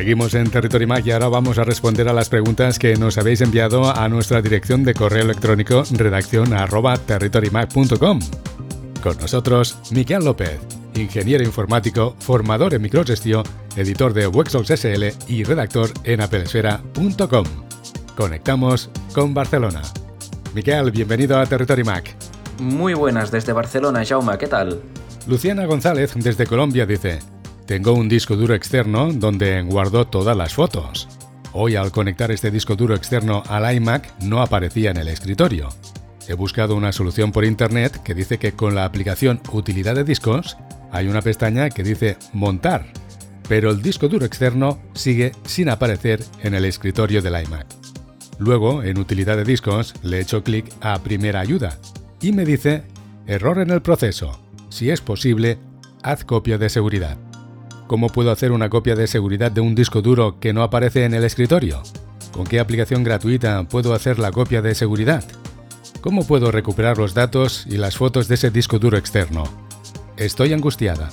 Seguimos en Territory Mac y ahora vamos a responder a las preguntas que nos habéis enviado a nuestra dirección de correo electrónico redacción arroba territorymac.com. Con nosotros, Miquel López, ingeniero informático, formador en microgestión, editor de Wexox SL y redactor en apelesfera.com. Conectamos con Barcelona. Miquel, bienvenido a Territory Mac. Muy buenas desde Barcelona, Jauma, ¿qué tal? Luciana González desde Colombia dice, tengo un disco duro externo donde guardo todas las fotos. Hoy al conectar este disco duro externo al iMac no aparecía en el escritorio. He buscado una solución por internet que dice que con la aplicación Utilidad de discos hay una pestaña que dice Montar, pero el disco duro externo sigue sin aparecer en el escritorio del iMac. Luego, en Utilidad de discos, le echo clic a Primera ayuda y me dice Error en el proceso. Si es posible, haz copia de seguridad. ¿Cómo puedo hacer una copia de seguridad de un disco duro que no aparece en el escritorio? ¿Con qué aplicación gratuita puedo hacer la copia de seguridad? ¿Cómo puedo recuperar los datos y las fotos de ese disco duro externo? Estoy angustiada.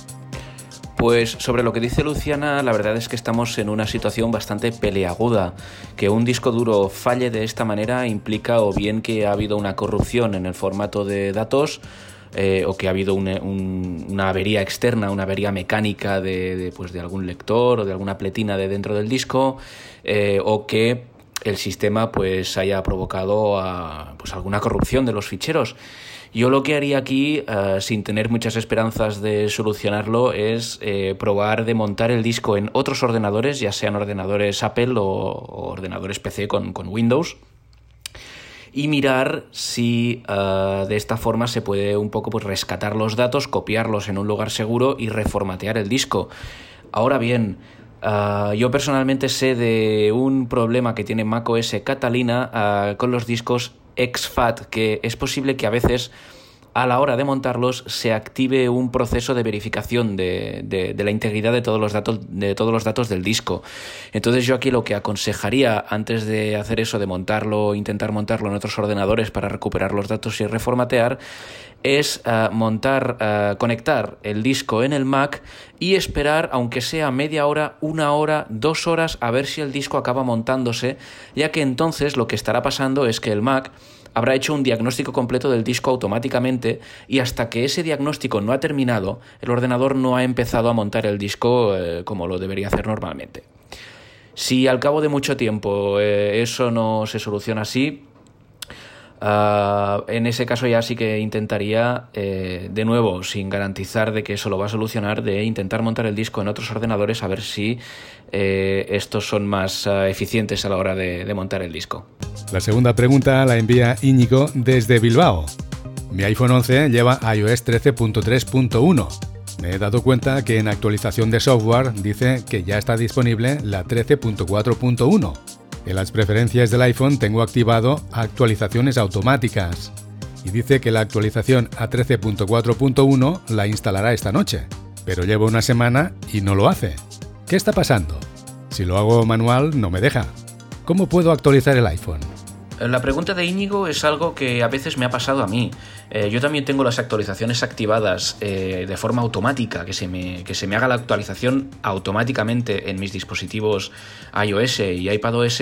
Pues sobre lo que dice Luciana, la verdad es que estamos en una situación bastante peleaguda. Que un disco duro falle de esta manera implica o bien que ha habido una corrupción en el formato de datos, eh, o que ha habido una, avería externa, una avería mecánica de, pues de, algún lector o de alguna pletina de dentro del disco, eh, o que el sistema pues haya provocado pues alguna corrupción de los ficheros. Yo lo que haría aquí, eh, sin tener muchas esperanzas de solucionarlo, es probar de montar el disco en otros ordenadores, ya sean ordenadores Apple o, ordenadores PC con Windows y mirar si eh, de esta forma se puede un poco pues, rescatar los datos, copiarlos en un lugar seguro y reformatear el disco. Ahora bien, eh, yo personalmente sé de un problema que tiene macOS Catalina eh, con los discos exFAT, que es posible que a veces a la hora de montarlos se active un proceso de verificación de, la integridad de todos, los datos, de todos los datos del disco. Entonces yo aquí lo que aconsejaría antes de hacer eso, de montarlo, intentar montarlo en otros ordenadores para recuperar los datos y reformatear, es eh, montar, eh, conectar el disco en el Mac y esperar, aunque sea media hora, una hora, dos horas, a ver si el disco acaba montándose, ya que entonces lo que estará pasando es que el Mac habrá hecho un diagnóstico completo del disco automáticamente y hasta que ese diagnóstico no ha terminado, el ordenador no ha empezado a montar el disco eh, como lo debería hacer normalmente. Si al cabo de mucho tiempo eh, eso no se soluciona así, Ah, en ese caso ya sí que intentaría, eh, de nuevo, sin garantizar de que eso lo va a solucionar, de intentar montar el disco en otros ordenadores a ver si eh, estos son más ah, eficientes a la hora de, de montar el disco. La segunda pregunta la envía Íñigo desde Bilbao. Mi iPhone 11 lleva iOS 13.3.1. Me he dado cuenta que en actualización de software dice que ya está disponible la 13.4.1 en las preferencias del iPhone tengo activado actualizaciones automáticas y dice que la actualización a 13.4.1 la instalará esta noche, pero llevo una semana y no lo hace. ¿Qué está pasando? Si lo hago manual no me deja. ¿Cómo puedo actualizar el iPhone? La pregunta de Íñigo es algo que a veces me ha pasado a mí. Eh, yo también tengo las actualizaciones activadas eh, de forma automática, que se, me, que se me haga la actualización automáticamente en mis dispositivos iOS y iPadOS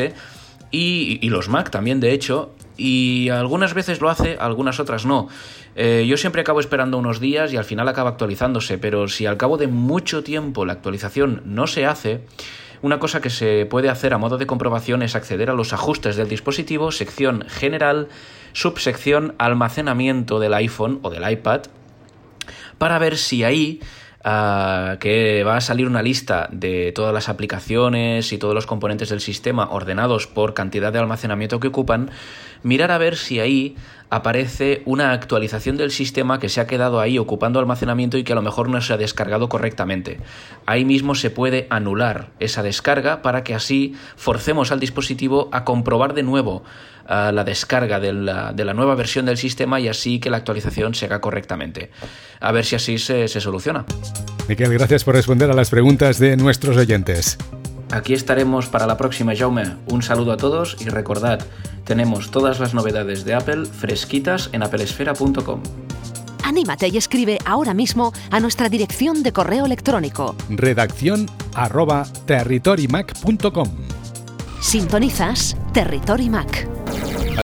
y, y los Mac también, de hecho, y algunas veces lo hace, algunas otras no. Eh, yo siempre acabo esperando unos días y al final acaba actualizándose, pero si al cabo de mucho tiempo la actualización no se hace, una cosa que se puede hacer a modo de comprobación es acceder a los ajustes del dispositivo, sección general, subsección almacenamiento del iPhone o del iPad, para ver si ahí ah, que va a salir una lista de todas las aplicaciones y todos los componentes del sistema ordenados por cantidad de almacenamiento que ocupan, mirar a ver si ahí aparece una actualización del sistema que se ha quedado ahí ocupando almacenamiento y que a lo mejor no se ha descargado correctamente. Ahí mismo se puede anular esa descarga para que así forcemos al dispositivo a comprobar de nuevo la descarga de la, nueva versión del sistema y así que la actualización se haga correctamente. A ver si así se, se soluciona. Miquel, gracias por responder a las preguntas de nuestros oyentes. Aquí estaremos para la próxima, Jaume. Un saludo a todos y recordad, tenemos todas las novedades de Apple fresquitas en applesfera.com. Anímate y escribe ahora mismo a nuestra dirección de correo electrónico. Redacción arroba territorymac.com. Sintonizas Territory Mac.